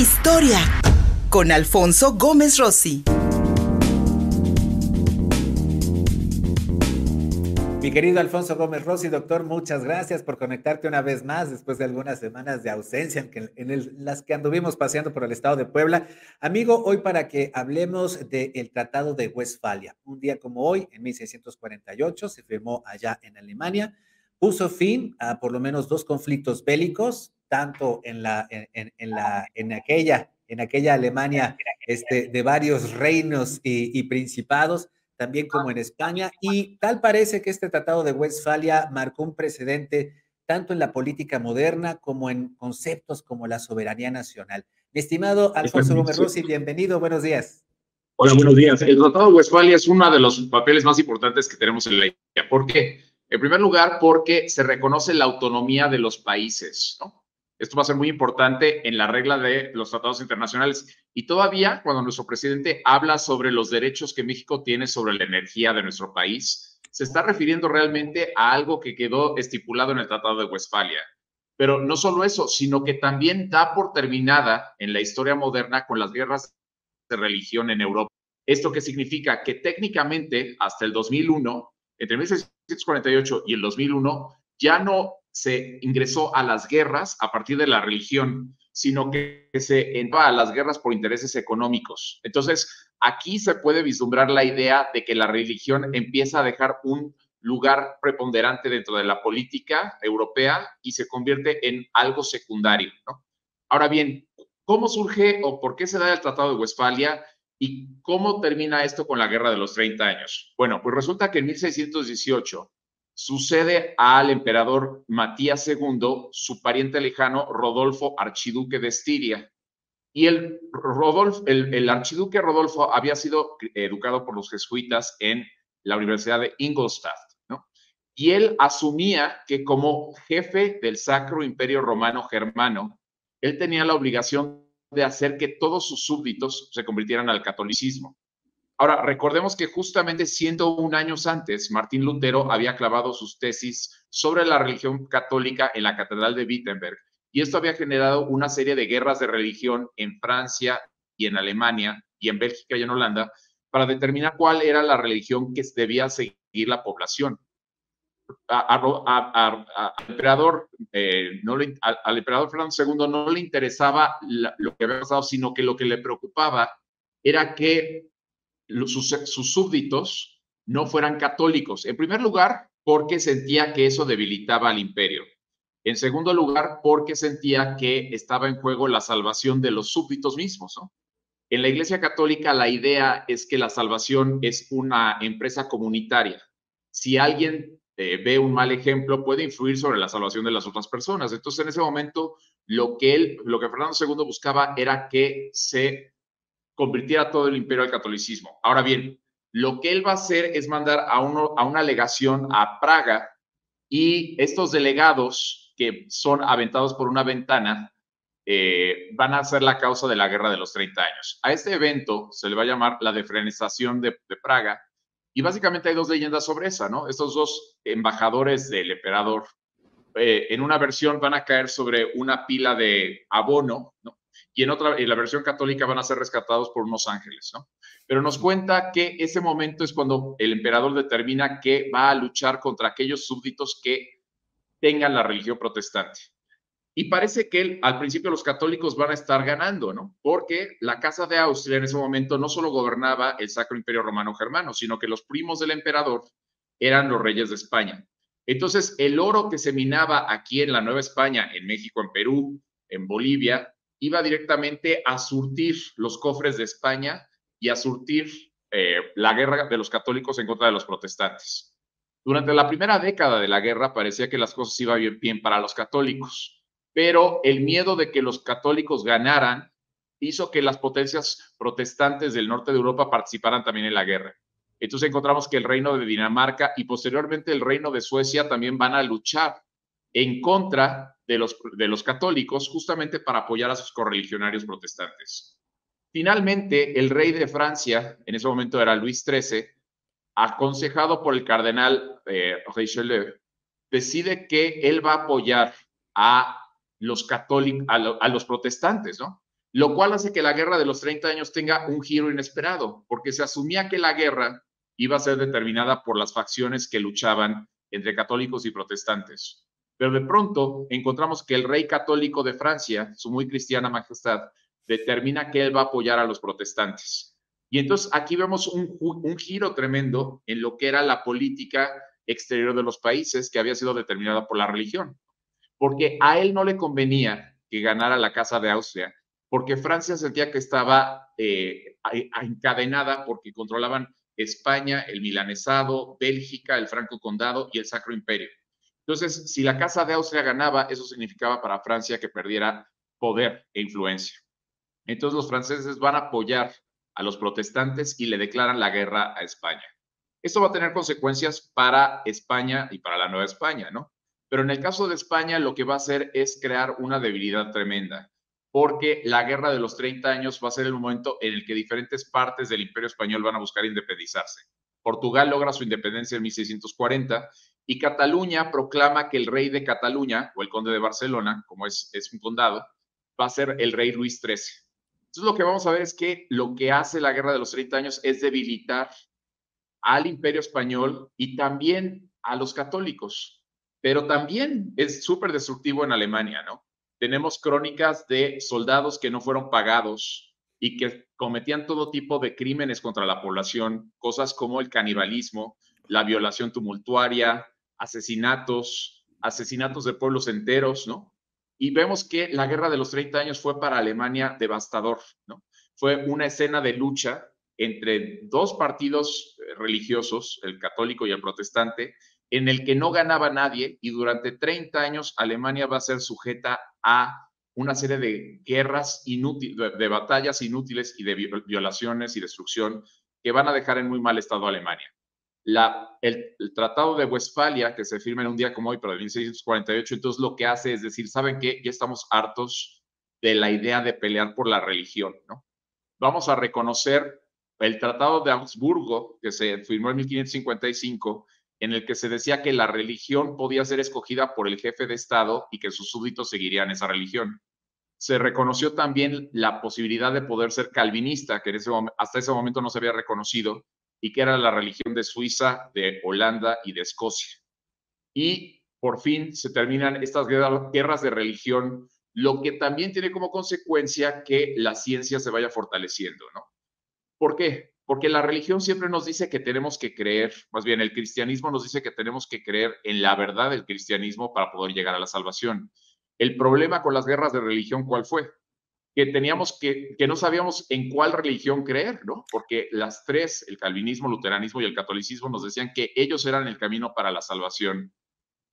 Historia con Alfonso Gómez Rossi. Mi querido Alfonso Gómez Rossi, doctor, muchas gracias por conectarte una vez más después de algunas semanas de ausencia en, las que anduvimos paseando por el estado de Puebla. Amigo, hoy para que hablemos del Tratado de Westfalia. Un día como hoy, en 1648, se firmó allá en Alemania, puso fin a por lo menos dos conflictos bélicos, tanto en, la, en, la, en, aquella, en aquella Alemania este, de varios reinos y, y principados, también como en España, y tal parece que este Tratado de Westfalia marcó un precedente tanto en la política moderna como en conceptos como la soberanía nacional. Mi estimado Alfonso Gómez Rossi, bienvenido, buenos días. Hola, buenos días. El Tratado de Westfalia es uno de los papeles más importantes que tenemos en la historia. ¿Por qué? En primer lugar, porque se reconoce la autonomía de los países, ¿no? Esto va a ser muy importante en la regla de los tratados internacionales. Y todavía, cuando nuestro presidente habla sobre los derechos que México tiene sobre la energía de nuestro país, se está refiriendo realmente a algo que quedó estipulado en el Tratado de Westfalia. Pero no solo eso, sino que también da por terminada en la historia moderna con las guerras de religión en Europa. ¿Esto qué significa? Que técnicamente hasta el 2001, entre 1648 y el 2001, ya no se ingresó a las guerras a partir de la religión, sino que se entró a las guerras por intereses económicos. Entonces, aquí se puede vislumbrar la idea de que la religión empieza a dejar un lugar preponderante dentro de la política europea y se convierte en algo secundario. Ahora bien, ¿cómo surge o por qué se da el Tratado de Westfalia y cómo termina esto con la Guerra de los 30 años? Bueno, pues resulta que en 1618 sucede al emperador Matías II, su pariente lejano Rodolfo, archiduque de Estiria. Y el, Rodolfo, el, archiduque Rodolfo había sido educado por los jesuitas en la Universidad de Ingolstadt, ¿no? Y él asumía que como jefe del Sacro Imperio Romano Germano, él tenía la obligación de hacer que todos sus súbditos se convirtieran al catolicismo. Ahora, recordemos que justamente 101 años antes, Martín Lutero había clavado sus tesis sobre la religión católica en la Catedral de Wittenberg, y esto había generado una serie de guerras de religión en Francia y en Alemania y en Bélgica y en Holanda para determinar cuál era la religión que debía seguir la población. al, emperador, Fernando II no le interesaba lo que había pasado, sino que lo que le preocupaba era que sus, súbditos no fueran católicos. En primer lugar, porque sentía que eso debilitaba al imperio. En segundo lugar, porque sentía que estaba en juego la salvación de los súbditos mismos. En la Iglesia Católica la idea es que la salvación es una empresa comunitaria. Si alguien eh, ve un mal ejemplo, puede influir sobre la salvación de las otras personas. Entonces, en ese momento, lo que él, lo que Fernando II buscaba era que se convirtiera todo el imperio al catolicismo. Ahora bien, lo que él va a hacer es mandar a, una legación a Praga y estos delegados que son aventados por una ventana eh, van a ser la causa de la guerra de los 30 años. A este evento se le va a llamar la defrenización de, Praga y básicamente hay dos leyendas sobre esa, ¿no? Estos dos embajadores del emperador eh, en una versión van a caer sobre una pila de abono, ¿no? Y en otra, en la versión católica van a ser rescatados por unos ángeles, ¿no? Pero nos cuenta que ese momento es cuando el emperador determina que va a luchar contra aquellos súbditos que tengan la religión protestante. Y parece que al principio los católicos van a estar ganando, ¿no? Porque la Casa de Austria en ese momento no solo gobernaba el Sacro Imperio Romano Germano, sino que los primos del emperador eran los reyes de España. Entonces, el oro que se minaba aquí en la Nueva España, en México, en Perú, en Bolivia, iba directamente a surtir los cofres de España y a surtir eh, la guerra de los católicos en contra de los protestantes. Durante la primera década de la guerra parecía que las cosas iban bien, bien para los católicos, pero el miedo de que los católicos ganaran hizo que las potencias protestantes del norte de Europa participaran también en la guerra. Entonces encontramos que el reino de Dinamarca y posteriormente el reino de Suecia también van a luchar en contra de los, católicos justamente para apoyar a sus correligionarios protestantes. Finalmente, el rey de Francia, en ese momento era Luis XIII, aconsejado por el cardenal eh, Richelieu, decide que él va a apoyar a los católicos, a, los protestantes, ¿no? lo cual hace que la guerra de los 30 años tenga un giro inesperado, porque se asumía que la guerra iba a ser determinada por las facciones que luchaban entre católicos y protestantes. Pero de pronto encontramos que el rey católico de Francia, su muy cristiana majestad, determina que él va a apoyar a los protestantes. Y entonces aquí vemos un, giro tremendo en lo que era la política exterior de los países que había sido determinada por la religión. Porque a él no le convenía que ganara la Casa de Austria, porque Francia sentía que estaba eh, encadenada porque controlaban España, el milanesado, Bélgica, el Franco Condado y el Sacro Imperio. Entonces, si la Casa de Austria ganaba, eso significaba para Francia que perdiera poder e influencia. Entonces, los franceses van a apoyar a los protestantes y le declaran la guerra a España. Esto va a tener consecuencias para España y para la Nueva España, ¿no? Pero en el caso de España, lo que va a hacer es crear una debilidad tremenda porque la guerra de los 30 años va a ser el momento en el que diferentes partes del imperio español van a buscar independizarse. Portugal logra su independencia en 1640 y Cataluña proclama que el rey de Cataluña, o el conde de Barcelona, como es, es un condado, va a ser el rey Luis XIII. Entonces lo que vamos a ver es que lo que hace la guerra de los 30 años es debilitar al imperio español y también a los católicos, pero también es súper destructivo en Alemania, ¿no? tenemos crónicas de soldados que no fueron pagados y que cometían todo tipo de crímenes contra la población, cosas como el canibalismo, la violación tumultuaria, asesinatos, asesinatos de pueblos enteros, ¿no? Y vemos que la guerra de los 30 años fue para Alemania devastador, ¿no? Fue una escena de lucha entre dos partidos eh, religiosos, el católico y el protestante, en el que no ganaba nadie y durante 30 años Alemania va a ser sujeta a una serie de guerras inútiles, de, batallas inútiles y de violaciones y destrucción que van a dejar en muy mal estado a Alemania. El, Tratado de Westfalia, que se firma en un día como hoy, pero de 1648, entonces lo que hace es decir, ¿saben qué? Ya estamos hartos de la idea de pelear por la religión, ¿no? Vamos a reconocer el Tratado de Augsburgo, que se firmó en 1555, en el que se decía que la religión podía ser escogida por el jefe de Estado y que sus súbditos seguirían esa religión. Se reconoció también la posibilidad de poder ser calvinista, que hasta ese momento no se había reconocido, y que era la religión de Suiza, de Holanda y de Escocia. Y por fin se terminan estas guerras de religión, lo que también tiene como consecuencia que la ciencia se vaya fortaleciendo, ¿no? ¿Por qué? Porque la religión siempre nos dice que tenemos que creer, más bien el cristianismo nos dice que tenemos que creer en la verdad del cristianismo para poder llegar a la salvación. El problema con las guerras de religión, ¿cuál fue? Que teníamos que, que no sabíamos en cuál religión creer, ¿no? Porque las tres, el calvinismo, el luteranismo y el catolicismo, nos decían que ellos eran el camino para la salvación.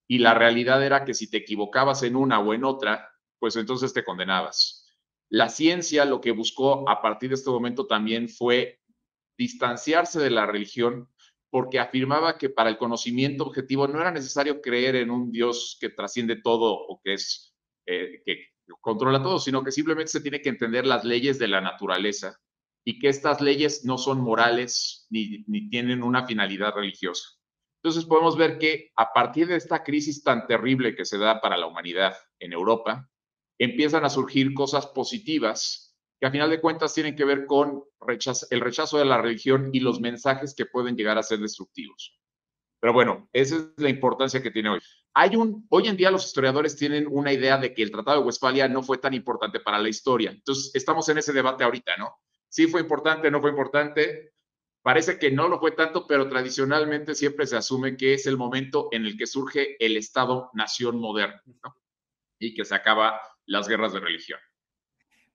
Y la realidad era que si te equivocabas en una o en otra, pues entonces te condenabas. La ciencia lo que buscó a partir de este momento también fue distanciarse de la religión porque afirmaba que para el conocimiento objetivo no era necesario creer en un Dios que trasciende todo o que es eh, controla todo, sino que simplemente se tiene que entender las leyes de la naturaleza y que estas leyes no son morales ni, tienen una finalidad religiosa. Entonces podemos ver que a partir de esta crisis tan terrible que se da para la humanidad en Europa, empiezan a surgir cosas positivas que a final de cuentas tienen que ver con el rechazo de la religión y los mensajes que pueden llegar a ser destructivos. Pero bueno, esa es la importancia que tiene hoy. Hay un, hoy en día los historiadores tienen una idea de que el Tratado de Westfalia no fue tan importante para la historia. Entonces, estamos en ese debate ahorita, ¿no? Sí fue importante, no fue importante. Parece que no lo fue tanto, pero tradicionalmente siempre se asume que es el momento en el que surge el Estado-nación moderno, ¿no? Y que se acaba las guerras de religión.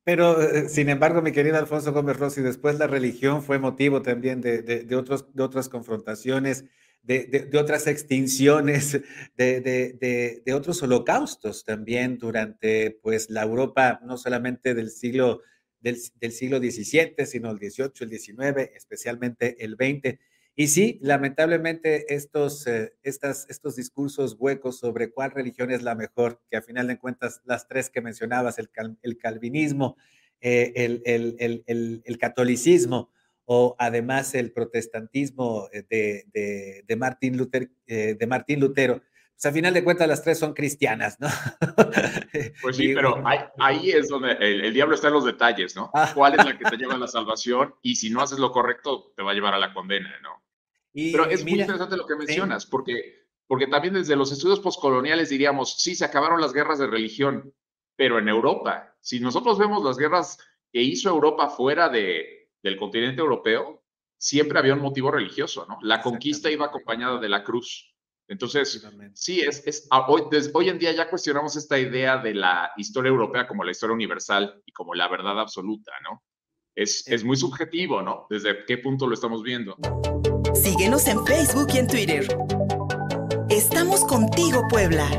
Pero, eh, sin embargo, mi querido Alfonso Gómez Rossi, después la religión fue motivo también de, de, otros, de otras confrontaciones, de, de otras extinciones, de, otros holocaustos también durante pues, la Europa, no solamente del siglo, del, del siglo XVII, sino el XVIII, el XIX, especialmente el XX. Y sí, lamentablemente estos, eh, estos discursos huecos sobre cuál religión es la mejor, que a final de cuentas las tres que mencionabas, el, el calvinismo, eh, el, el, el, catolicismo o además el protestantismo eh, de, de, de Martín, Lutero, de Martín Lutero, sea, a final de cuentas las tres son cristianas, ¿no? Pues sí, pero ahí, es donde el, diablo está en los detalles, ¿no? Ah. ¿Cuál es la que te lleva a la salvación? Y si no haces lo correcto, te va a llevar a la condena, ¿no? pero es muy interesante lo que mencionas, porque, porque también desde los estudios postcoloniales diríamos, sí, se acabaron las guerras de religión, pero en Europa, si nosotros vemos las guerras que hizo Europa fuera de, del continente europeo, siempre había un motivo religioso, ¿no? La conquista iba acompañada de la cruz. Entonces, sí, es, es hoy, hoy en día ya cuestionamos esta idea de la historia europea como la historia universal y como la verdad absoluta, ¿no? Es, es muy subjetivo, ¿no? Desde qué punto lo estamos viendo. Síguenos en Facebook y en Twitter. Estamos contigo, Puebla.